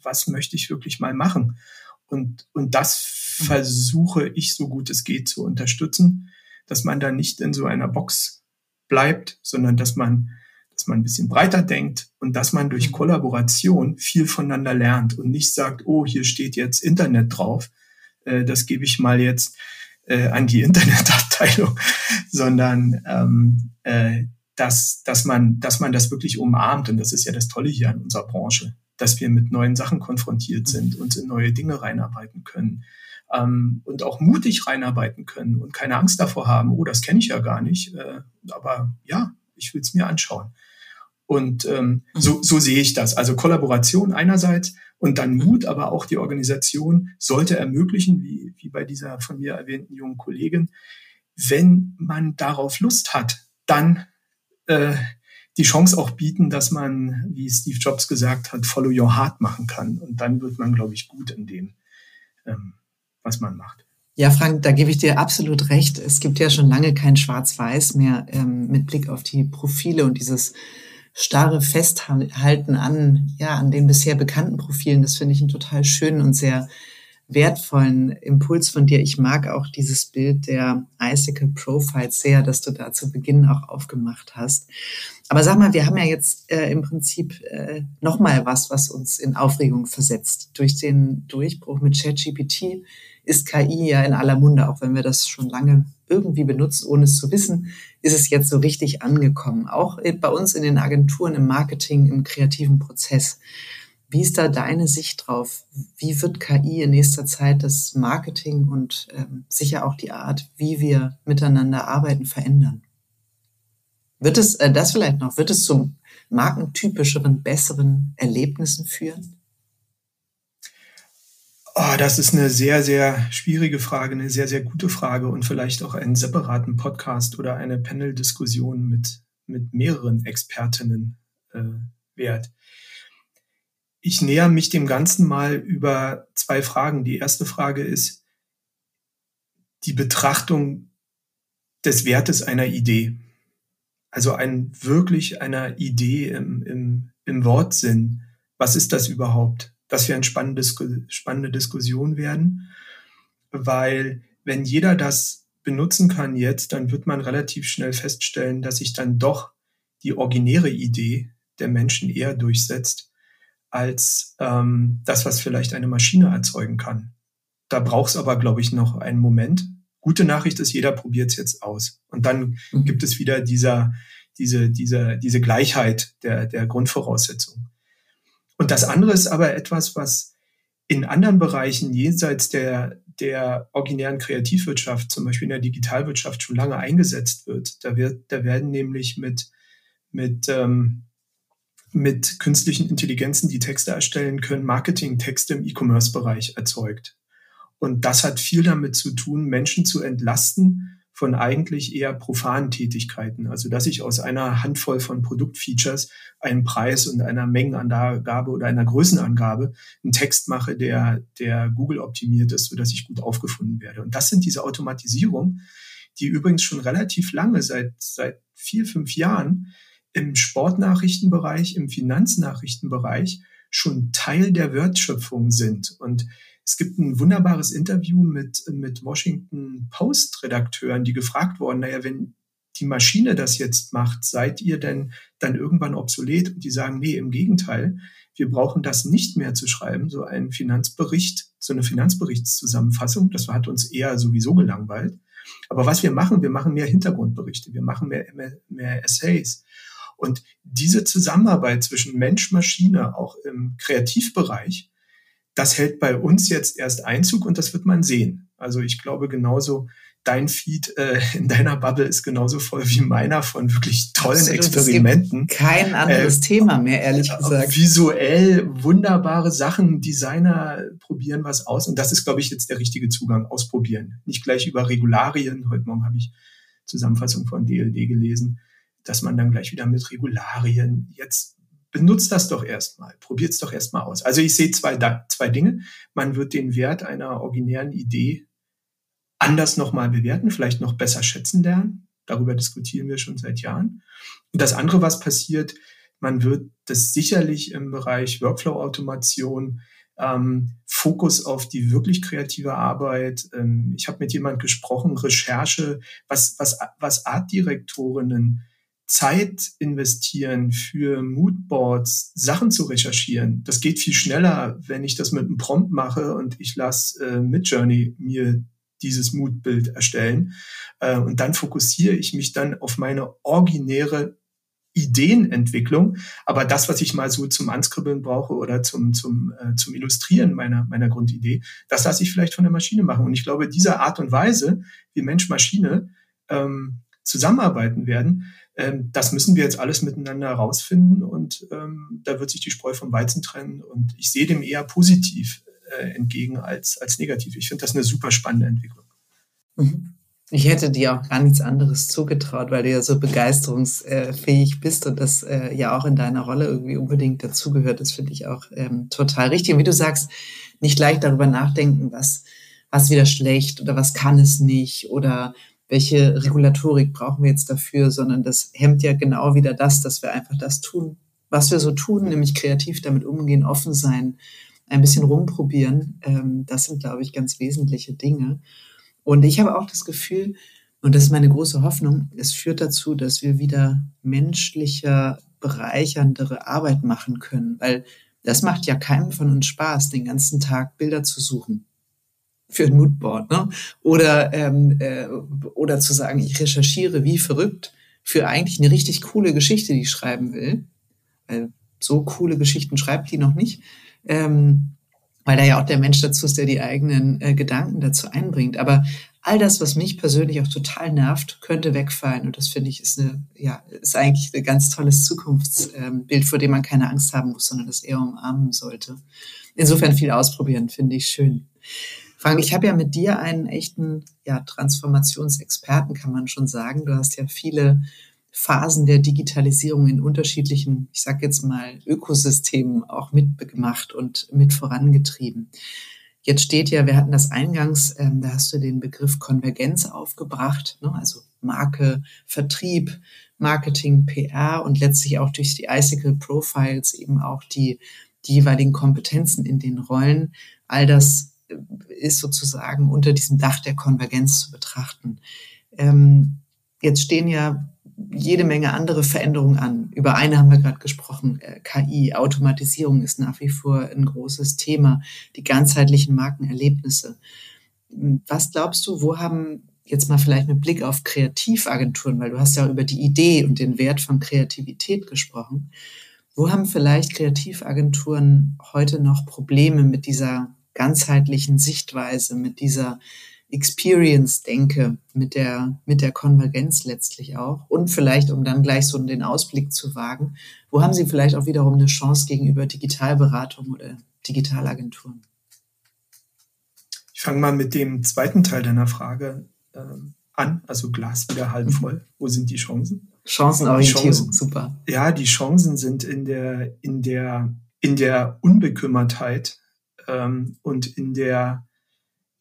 was möchte ich wirklich mal machen. Und, und das mhm. versuche ich so gut es geht zu unterstützen, dass man da nicht in so einer Box bleibt, sondern dass man dass man ein bisschen breiter denkt und dass man durch mhm. Kollaboration viel voneinander lernt und nicht sagt, oh, hier steht jetzt Internet drauf, äh, das gebe ich mal jetzt äh, an die Internetabteilung, sondern ähm, äh, dass, dass, man, dass man das wirklich umarmt. Und das ist ja das Tolle hier an unserer Branche, dass wir mit neuen Sachen konfrontiert sind, und in neue Dinge reinarbeiten können ähm, und auch mutig reinarbeiten können und keine Angst davor haben, oh, das kenne ich ja gar nicht, äh, aber ja, ich will es mir anschauen. Und ähm, mhm. so, so sehe ich das. Also Kollaboration einerseits und dann mhm. Mut, aber auch die Organisation sollte ermöglichen, wie, wie bei dieser von mir erwähnten jungen Kollegin, wenn man darauf Lust hat, dann äh, die Chance auch bieten, dass man, wie Steve Jobs gesagt hat, Follow Your Heart machen kann. Und dann wird man, glaube ich, gut in dem, ähm, was man macht. Ja, Frank, da gebe ich dir absolut recht. Es gibt ja schon lange kein Schwarz-Weiß mehr ähm, mit Blick auf die Profile und dieses starre Festhalten an, ja, an den bisher bekannten Profilen. Das finde ich einen total schönen und sehr wertvollen Impuls von dir. Ich mag auch dieses Bild der Icicle Profiles sehr, dass du da zu Beginn auch aufgemacht hast. Aber sag mal, wir haben ja jetzt äh, im Prinzip äh, nochmal was, was uns in Aufregung versetzt. Durch den Durchbruch mit ChatGPT ist KI ja in aller Munde, auch wenn wir das schon lange irgendwie benutzen, ohne es zu wissen, ist es jetzt so richtig angekommen. Auch bei uns in den Agenturen, im Marketing, im kreativen Prozess. Wie ist da deine Sicht drauf? Wie wird KI in nächster Zeit das Marketing und ähm, sicher auch die Art, wie wir miteinander arbeiten, verändern? Wird es, äh, das vielleicht noch, wird es zu markentypischeren, besseren Erlebnissen führen? Oh, das ist eine sehr, sehr schwierige Frage, eine sehr, sehr gute Frage und vielleicht auch einen separaten Podcast oder eine Panel-Diskussion mit, mit mehreren Expertinnen äh, wert. Ich näher mich dem Ganzen mal über zwei Fragen. Die erste Frage ist die Betrachtung des Wertes einer Idee. Also ein wirklich einer Idee im, im, im Wortsinn. Was ist das überhaupt? Das wäre eine spannende, spannende Diskussion werden, weil wenn jeder das benutzen kann jetzt, dann wird man relativ schnell feststellen, dass sich dann doch die originäre Idee der Menschen eher durchsetzt als ähm, das, was vielleicht eine Maschine erzeugen kann. Da braucht es aber, glaube ich, noch einen Moment. Gute Nachricht ist, jeder probiert es jetzt aus. Und dann mhm. gibt es wieder dieser, diese, diese, diese Gleichheit der, der Grundvoraussetzungen. Und das andere ist aber etwas, was in anderen Bereichen jenseits der, der originären Kreativwirtschaft, zum Beispiel in der Digitalwirtschaft, schon lange eingesetzt wird. Da, wird, da werden nämlich mit, mit, ähm, mit künstlichen Intelligenzen, die Texte erstellen können, Marketingtexte im E-Commerce-Bereich erzeugt. Und das hat viel damit zu tun, Menschen zu entlasten von eigentlich eher profanen Tätigkeiten. Also dass ich aus einer Handvoll von Produktfeatures einen Preis und einer Mengenangabe oder einer Größenangabe einen Text mache, der, der Google optimiert ist, sodass ich gut aufgefunden werde. Und das sind diese Automatisierungen, die übrigens schon relativ lange, seit, seit vier, fünf Jahren, im Sportnachrichtenbereich, im Finanznachrichtenbereich schon Teil der Wertschöpfung sind. Und es gibt ein wunderbares Interview mit, mit Washington Post-Redakteuren, die gefragt wurden, naja, wenn die Maschine das jetzt macht, seid ihr denn dann irgendwann obsolet? Und die sagen, nee, im Gegenteil, wir brauchen das nicht mehr zu schreiben, so ein Finanzbericht, so eine Finanzberichtszusammenfassung, das hat uns eher sowieso gelangweilt. Aber was wir machen, wir machen mehr Hintergrundberichte, wir machen mehr, mehr, mehr Essays. Und diese Zusammenarbeit zwischen Mensch, Maschine, auch im Kreativbereich, das hält bei uns jetzt erst Einzug und das wird man sehen. Also ich glaube genauso, dein Feed äh, in deiner Bubble ist genauso voll wie meiner von wirklich tollen Absolut, Experimenten. kein anderes äh, Thema mehr, ehrlich gesagt. Visuell wunderbare Sachen, Designer probieren was aus und das ist, glaube ich, jetzt der richtige Zugang, ausprobieren. Nicht gleich über Regularien. Heute Morgen habe ich Zusammenfassung von DLD gelesen, dass man dann gleich wieder mit Regularien jetzt benutzt das doch erstmal, probiert es doch erstmal aus. Also ich sehe zwei, zwei Dinge. Man wird den Wert einer originären Idee anders nochmal bewerten, vielleicht noch besser schätzen lernen. Darüber diskutieren wir schon seit Jahren. Und das andere, was passiert, man wird das sicherlich im Bereich Workflow-Automation, ähm, Fokus auf die wirklich kreative Arbeit. Ähm, ich habe mit jemand gesprochen, Recherche, was, was, was Artdirektorinnen Zeit investieren für Moodboards, Sachen zu recherchieren. Das geht viel schneller, wenn ich das mit einem Prompt mache und ich lasse äh, Midjourney mir dieses Moodbild erstellen. Äh, und dann fokussiere ich mich dann auf meine originäre Ideenentwicklung. Aber das, was ich mal so zum Anskribbeln brauche oder zum, zum, äh, zum Illustrieren meiner, meiner Grundidee, das lasse ich vielleicht von der Maschine machen. Und ich glaube, diese Art und Weise, wie Mensch-Maschine ähm, zusammenarbeiten werden, ähm, das müssen wir jetzt alles miteinander herausfinden. Und ähm, da wird sich die Spreu vom Weizen trennen. Und ich sehe dem eher positiv äh, entgegen als, als negativ. Ich finde das eine super spannende Entwicklung. Mhm. Ich hätte dir auch gar nichts anderes zugetraut, weil du ja so begeisterungsfähig bist und das äh, ja auch in deiner Rolle irgendwie unbedingt dazugehört. Das finde ich auch ähm, total richtig. Und wie du sagst, nicht leicht darüber nachdenken, was, was wieder schlecht oder was kann es nicht oder welche Regulatorik brauchen wir jetzt dafür, sondern das hemmt ja genau wieder das, dass wir einfach das tun, was wir so tun, nämlich kreativ damit umgehen, offen sein, ein bisschen rumprobieren. Ähm, das sind, glaube ich, ganz wesentliche Dinge. Und ich habe auch das Gefühl, und das ist meine große Hoffnung, es führt dazu, dass wir wieder menschlicher, bereicherndere Arbeit machen können, weil das macht ja keinem von uns Spaß, den ganzen Tag Bilder zu suchen für ein Moodboard, ne? Oder ähm, äh, oder zu sagen, ich recherchiere wie verrückt für eigentlich eine richtig coole Geschichte, die ich schreiben will. Weil so coole Geschichten schreibt die noch nicht ähm, weil da ja auch der Mensch dazu ist, der die eigenen äh, Gedanken dazu einbringt. Aber all das, was mich persönlich auch total nervt, könnte wegfallen. Und das finde ich ist eine, ja, ist eigentlich ein ganz tolles Zukunftsbild, ähm, vor dem man keine Angst haben muss, sondern das eher umarmen sollte. Insofern viel ausprobieren, finde ich schön. Frank, ich habe ja mit dir einen echten ja, Transformationsexperten, kann man schon sagen. Du hast ja viele Phasen der Digitalisierung in unterschiedlichen, ich sage jetzt mal, Ökosystemen auch mitgemacht und mit vorangetrieben. Jetzt steht ja, wir hatten das eingangs, ähm, da hast du den Begriff Konvergenz aufgebracht, ne? also Marke, Vertrieb, Marketing, PR und letztlich auch durch die Icicle Profiles eben auch die, die jeweiligen Kompetenzen in den Rollen. All das ist sozusagen unter diesem Dach der Konvergenz zu betrachten. Ähm, jetzt stehen ja jede Menge andere Veränderungen an. Über eine haben wir gerade gesprochen. Äh, KI, Automatisierung ist nach wie vor ein großes Thema. Die ganzheitlichen Markenerlebnisse. Was glaubst du, wo haben jetzt mal vielleicht mit Blick auf Kreativagenturen, weil du hast ja über die Idee und den Wert von Kreativität gesprochen. Wo haben vielleicht Kreativagenturen heute noch Probleme mit dieser ganzheitlichen Sichtweise, mit dieser Experience denke, mit der, mit der Konvergenz letztlich auch. Und vielleicht, um dann gleich so den Ausblick zu wagen, wo haben Sie vielleicht auch wiederum eine Chance gegenüber Digitalberatung oder Digitalagenturen? Ich fange mal mit dem zweiten Teil deiner Frage äh, an, also Glas wieder halb mhm. voll. Wo sind die Chancen? Chancenorientierung, Chancen, super. Ja, die Chancen sind in der, in der, in der Unbekümmertheit ähm, und in der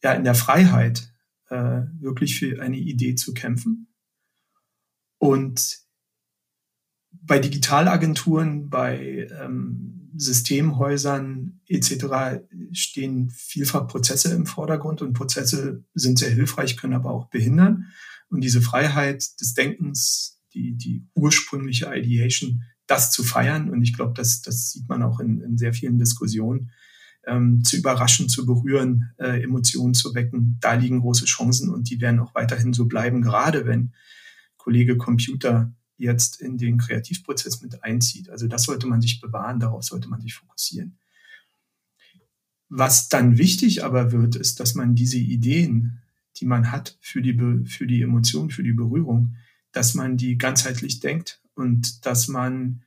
ja in der Freiheit. äh, wirklich für eine Idee zu kämpfen. Und bei Digitalagenturen, bei ähm, Systemhäusern etc. stehen vielfach Prozesse im Vordergrund und Prozesse sind sehr hilfreich, können aber auch behindern. Und diese Freiheit des Denkens, die, die ursprüngliche Ideation, das zu feiern, und ich glaube, das, das sieht man auch in, in sehr vielen Diskussionen, ähm, zu überraschen, zu berühren, äh, Emotionen zu wecken, da liegen große Chancen und die werden auch weiterhin so bleiben, gerade wenn Kollege Computer jetzt in den Kreativprozess mit einzieht. Also das sollte man sich bewahren, darauf sollte man sich fokussieren. Was dann wichtig aber wird, ist, dass man diese Ideen, die man hat für die, für die Emotion, für die Berührung, dass man die ganzheitlich denkt und dass man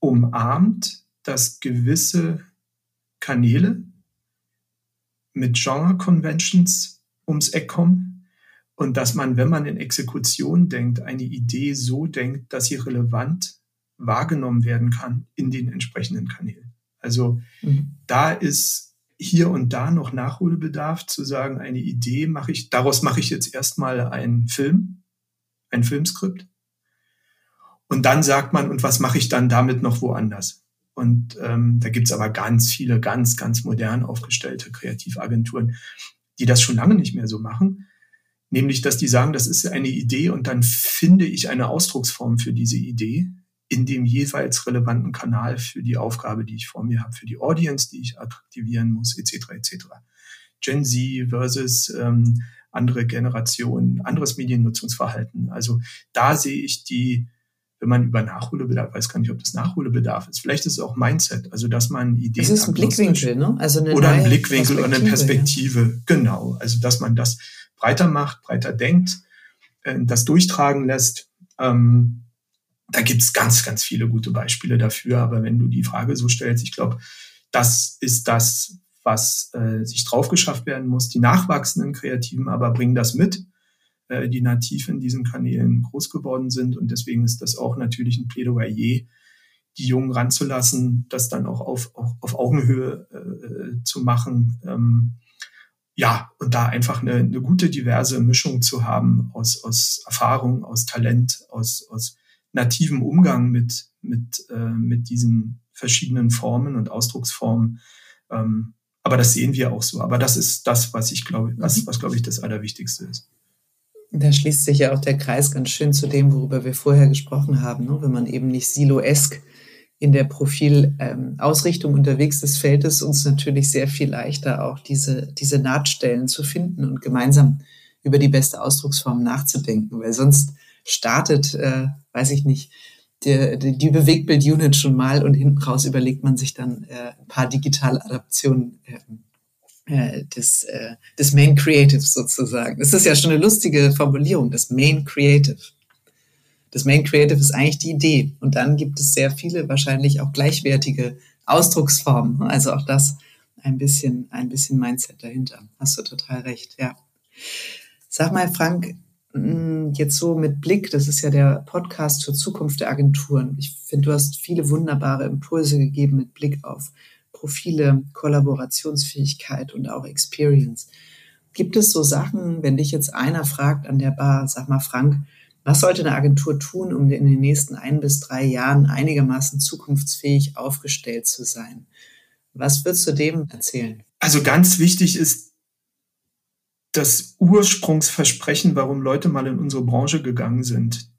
umarmt, dass gewisse Kanäle mit Genre-Conventions ums Eck kommen und dass man, wenn man in Exekution denkt, eine Idee so denkt, dass sie relevant wahrgenommen werden kann in den entsprechenden Kanälen. Also mhm. da ist hier und da noch Nachholbedarf zu sagen, eine Idee mache ich, daraus mache ich jetzt erstmal einen Film, ein Filmskript. Und dann sagt man, und was mache ich dann damit noch woanders? Und ähm, da gibt's aber ganz viele, ganz, ganz modern aufgestellte Kreativagenturen, die das schon lange nicht mehr so machen. Nämlich, dass die sagen, das ist eine Idee und dann finde ich eine Ausdrucksform für diese Idee in dem jeweils relevanten Kanal für die Aufgabe, die ich vor mir habe, für die Audience, die ich attraktivieren muss, etc. etc. Gen Z versus ähm, andere Generationen, anderes Mediennutzungsverhalten. Also da sehe ich die wenn man über Nachholbedarf, weiß gar nicht, ob das Nachholbedarf ist. Vielleicht ist es auch Mindset, also dass man Ideen. Es ist ein Blickwinkel, ne? Also eine oder ein Blickwinkel oder eine Perspektive. Ja. Genau. Also dass man das breiter macht, breiter denkt, äh, das durchtragen lässt. Ähm, da gibt's ganz, ganz viele gute Beispiele dafür. Aber wenn du die Frage so stellst, ich glaube, das ist das, was äh, sich drauf geschafft werden muss. Die nachwachsenden Kreativen aber bringen das mit äh, die nativ in diesen Kanälen groß geworden sind. Und deswegen ist das auch natürlich ein Plädoyer, die Jungen ranzulassen, das dann auch auf, auf, auf Augenhöhe äh, zu machen. Ähm, ja, und da einfach eine, eine gute, diverse Mischung zu haben aus, aus Erfahrung, aus Talent, aus, aus nativem Umgang mit, mit, äh, mit diesen verschiedenen Formen und Ausdrucksformen. Ähm, aber das sehen wir auch so. Aber das ist das, was ich glaube, was, was glaube ich das Allerwichtigste ist. Da schließt sich ja auch der Kreis ganz schön zu dem, worüber wir vorher gesprochen haben. Ne? Wenn man eben nicht siloesk in der Profilausrichtung ähm, unterwegs ist, fällt es uns natürlich sehr viel leichter, auch diese, diese Nahtstellen zu finden und gemeinsam über die beste Ausdrucksform nachzudenken, weil sonst startet, äh, weiß ich nicht, die, die, die Bewegtbild-Unit schon mal und hinten raus überlegt man sich dann äh, ein paar digitale Adaptionen äh, des, äh, des Main Creative sozusagen. Das ist ja schon eine lustige Formulierung, das Main Creative. Das Main Creative ist eigentlich die Idee. Und dann gibt es sehr viele wahrscheinlich auch gleichwertige Ausdrucksformen. Also auch das ein bisschen, ein bisschen Mindset dahinter. Hast du total recht, ja. Sag mal, Frank, mm, jetzt so mit Blick, das ist ja der Podcast zur Zukunft der Agenturen. Ich finde, du hast viele wunderbare Impulse gegeben mit Blick auf Profile, Kollaborationsfähigkeit und auch Experience. Gibt es so Sachen, wenn dich jetzt einer fragt an der Bar, sag mal Frank, was sollte eine Agentur tun, um in den nächsten ein bis drei Jahren einigermaßen zukunftsfähig aufgestellt zu sein? Was würdest du dem erzählen? Also ganz wichtig ist das Ursprungsversprechen, warum Leute mal in unsere Branche gegangen sind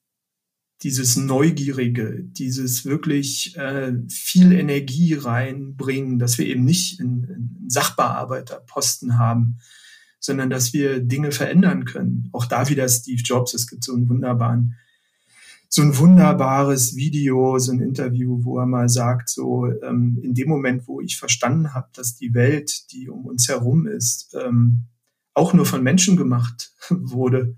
dieses Neugierige, dieses wirklich äh, viel Energie reinbringen, dass wir eben nicht einen Sachbearbeiterposten haben, sondern dass wir Dinge verändern können. Auch da wieder Steve Jobs. Es gibt so einen wunderbaren, so ein wunderbares Video, so ein Interview, wo er mal sagt, so ähm, in dem Moment, wo ich verstanden habe, dass die Welt, die um uns herum ist, ähm, auch nur von Menschen gemacht wurde,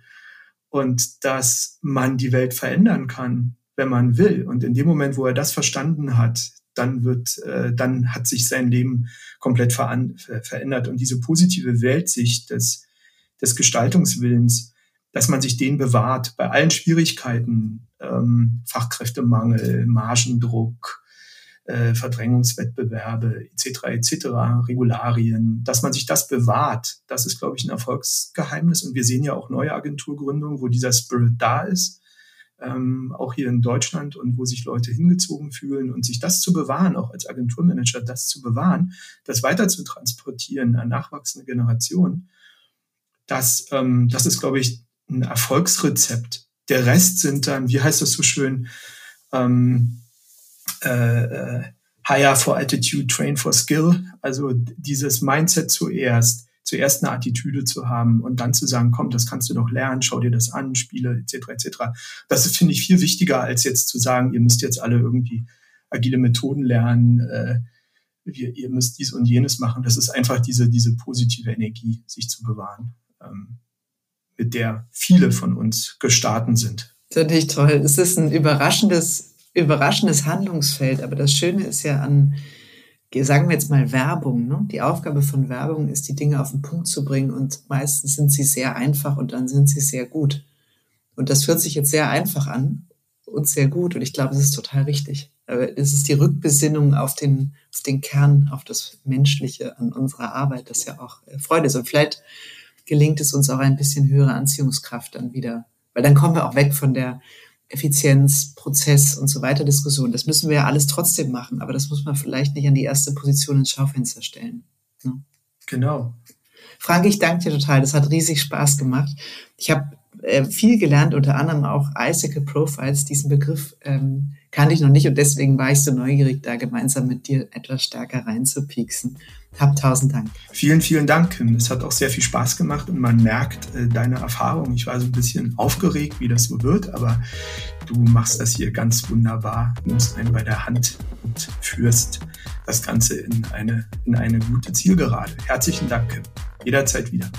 und dass man die Welt verändern kann, wenn man will. Und in dem Moment, wo er das verstanden hat, dann wird, äh, dann hat sich sein Leben komplett verändert. Und diese positive Weltsicht des, des Gestaltungswillens, dass man sich den bewahrt bei allen Schwierigkeiten, ähm, Fachkräftemangel, Margendruck, äh, Verdrängungswettbewerbe etc. etc. Regularien, dass man sich das bewahrt. Das ist, glaube ich, ein Erfolgsgeheimnis. Und wir sehen ja auch neue Agenturgründungen, wo dieser Spirit da ist ähm, auch hier in Deutschland und wo sich Leute hingezogen fühlen und sich das zu bewahren, auch als Agenturmanager, das zu bewahren, das weiter zu transportieren an nachwachsende Generationen, das, ähm, das ist, glaube ich, ein Erfolgsrezept. Der Rest sind dann, wie heißt das so schön, ähm, äh, äh, Hire for Attitude, Train for Skill, also dieses Mindset zuerst zuerst eine Attitüde zu haben und dann zu sagen, komm, das kannst du doch lernen, schau dir das an, Spiele etc. etc. Das ist, finde ich, viel wichtiger, als jetzt zu sagen, ihr müsst jetzt alle irgendwie agile Methoden lernen, äh, ihr, ihr müsst dies und jenes machen. Das ist einfach diese, diese positive Energie, sich zu bewahren, ähm, mit der viele von uns gestartet sind. Ist natürlich toll. Es ist ein überraschendes, überraschendes Handlungsfeld, aber das Schöne ist ja an sagen wir jetzt mal Werbung. Ne? Die Aufgabe von Werbung ist, die Dinge auf den Punkt zu bringen und meistens sind sie sehr einfach und dann sind sie sehr gut. Und das fühlt sich jetzt sehr einfach an und sehr gut und ich glaube, es ist total richtig. Es ist die Rückbesinnung auf den, auf den Kern, auf das Menschliche an unserer Arbeit, das ja auch äh, Freude ist. Und vielleicht gelingt es uns auch ein bisschen höhere Anziehungskraft dann wieder, weil dann kommen wir auch weg von der Effizienz, Prozess und so weiter Diskussion. Das müssen wir ja alles trotzdem machen, aber das muss man vielleicht nicht an die erste Position ins Schaufenster stellen. Ne? Genau. Frank, ich danke dir total. Das hat riesig Spaß gemacht. Ich habe äh, viel gelernt, unter anderem auch Icicle Profiles. Diesen Begriff ähm, kannte ich noch nicht und deswegen war ich so neugierig, da gemeinsam mit dir etwas stärker reinzupieksen. Hab tausend Dank. Vielen, vielen Dank, Kim. Es hat auch sehr viel Spaß gemacht und man merkt äh, deine Erfahrung. Ich war so ein bisschen aufgeregt, wie das so wird, aber du machst das hier ganz wunderbar, nimmst einen bei der Hand und führst das Ganze in eine, in eine gute Zielgerade. Herzlichen Dank, Kim. Jederzeit wieder.